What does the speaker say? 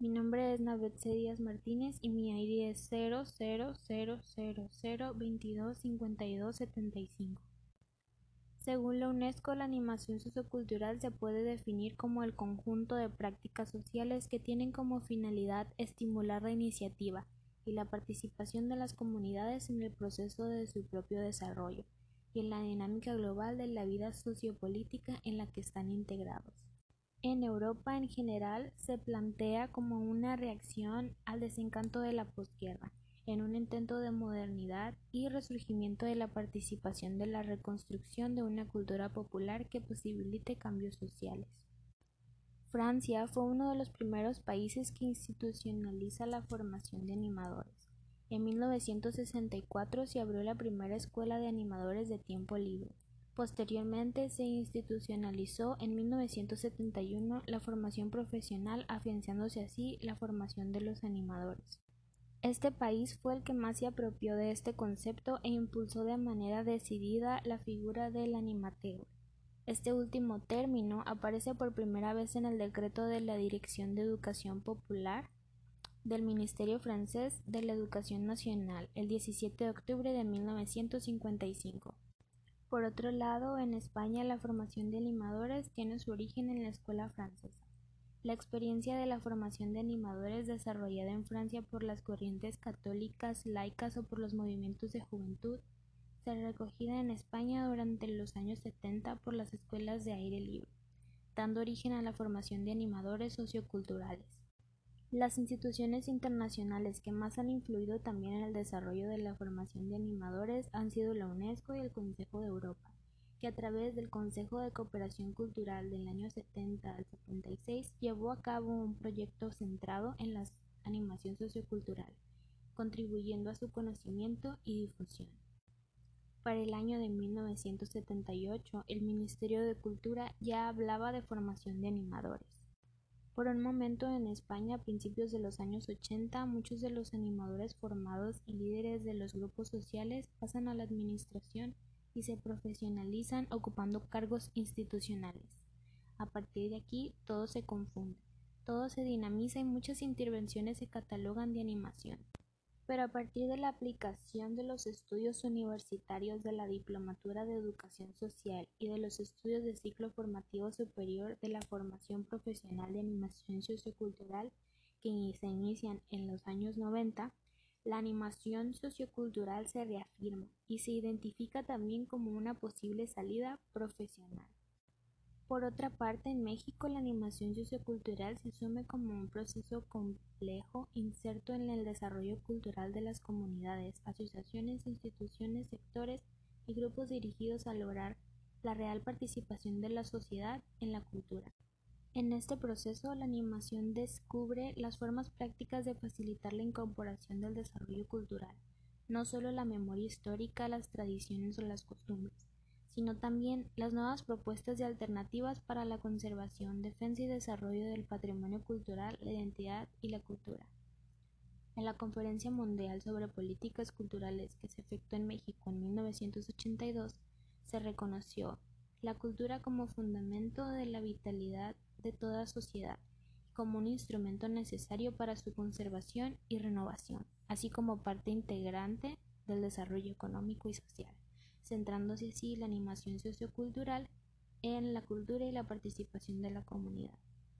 Mi nombre es Navetze Díaz Martínez y mi ID es 0000225275. Según la UNESCO, la animación sociocultural se puede definir como el conjunto de prácticas sociales que tienen como finalidad estimular la iniciativa y la participación de las comunidades en el proceso de su propio desarrollo y en la dinámica global de la vida sociopolítica en la que están integrados. En Europa en general se plantea como una reacción al desencanto de la posguerra, en un intento de modernidad y resurgimiento de la participación de la reconstrucción de una cultura popular que posibilite cambios sociales. Francia fue uno de los primeros países que institucionaliza la formación de animadores. En 1964 se abrió la primera escuela de animadores de tiempo libre. Posteriormente se institucionalizó en 1971 la formación profesional, afianzándose así la formación de los animadores. Este país fue el que más se apropió de este concepto e impulsó de manera decidida la figura del animateur. Este último término aparece por primera vez en el decreto de la Dirección de Educación Popular del Ministerio francés de la Educación Nacional el 17 de octubre de 1955. Por otro lado, en España la formación de animadores tiene su origen en la escuela francesa. La experiencia de la formación de animadores desarrollada en Francia por las corrientes católicas, laicas o por los movimientos de juventud se recogida en España durante los años 70 por las escuelas de aire libre, dando origen a la formación de animadores socioculturales. Las instituciones internacionales que más han influido también en el desarrollo de la formación de animadores han sido la UNESCO y el Consejo de Europa, que a través del Consejo de Cooperación Cultural del año 70 al 76 llevó a cabo un proyecto centrado en la animación sociocultural, contribuyendo a su conocimiento y difusión. Para el año de 1978, el Ministerio de Cultura ya hablaba de formación de animadores. Por un momento en España, a principios de los años 80, muchos de los animadores formados y líderes de los grupos sociales pasan a la administración y se profesionalizan ocupando cargos institucionales. A partir de aquí, todo se confunde, todo se dinamiza y muchas intervenciones se catalogan de animación. Pero a partir de la aplicación de los estudios universitarios de la Diplomatura de Educación Social y de los estudios de ciclo formativo superior de la formación profesional de animación sociocultural que se inician en los años 90, la animación sociocultural se reafirma y se identifica también como una posible salida profesional. Por otra parte, en México la animación sociocultural se asume como un proceso complejo inserto en el desarrollo cultural de las comunidades, asociaciones, instituciones, sectores y grupos dirigidos a lograr la real participación de la sociedad en la cultura. En este proceso, la animación descubre las formas prácticas de facilitar la incorporación del desarrollo cultural, no solo la memoria histórica, las tradiciones o las costumbres, sino también las nuevas propuestas y alternativas para la conservación, defensa y desarrollo del patrimonio cultural, la identidad y la cultura. En la Conferencia Mundial sobre Políticas Culturales que se efectuó en México en 1982, se reconoció la cultura como fundamento de la vitalidad de toda sociedad, como un instrumento necesario para su conservación y renovación, así como parte integrante del desarrollo económico y social centrándose así la animación sociocultural en la cultura y la participación de la comunidad.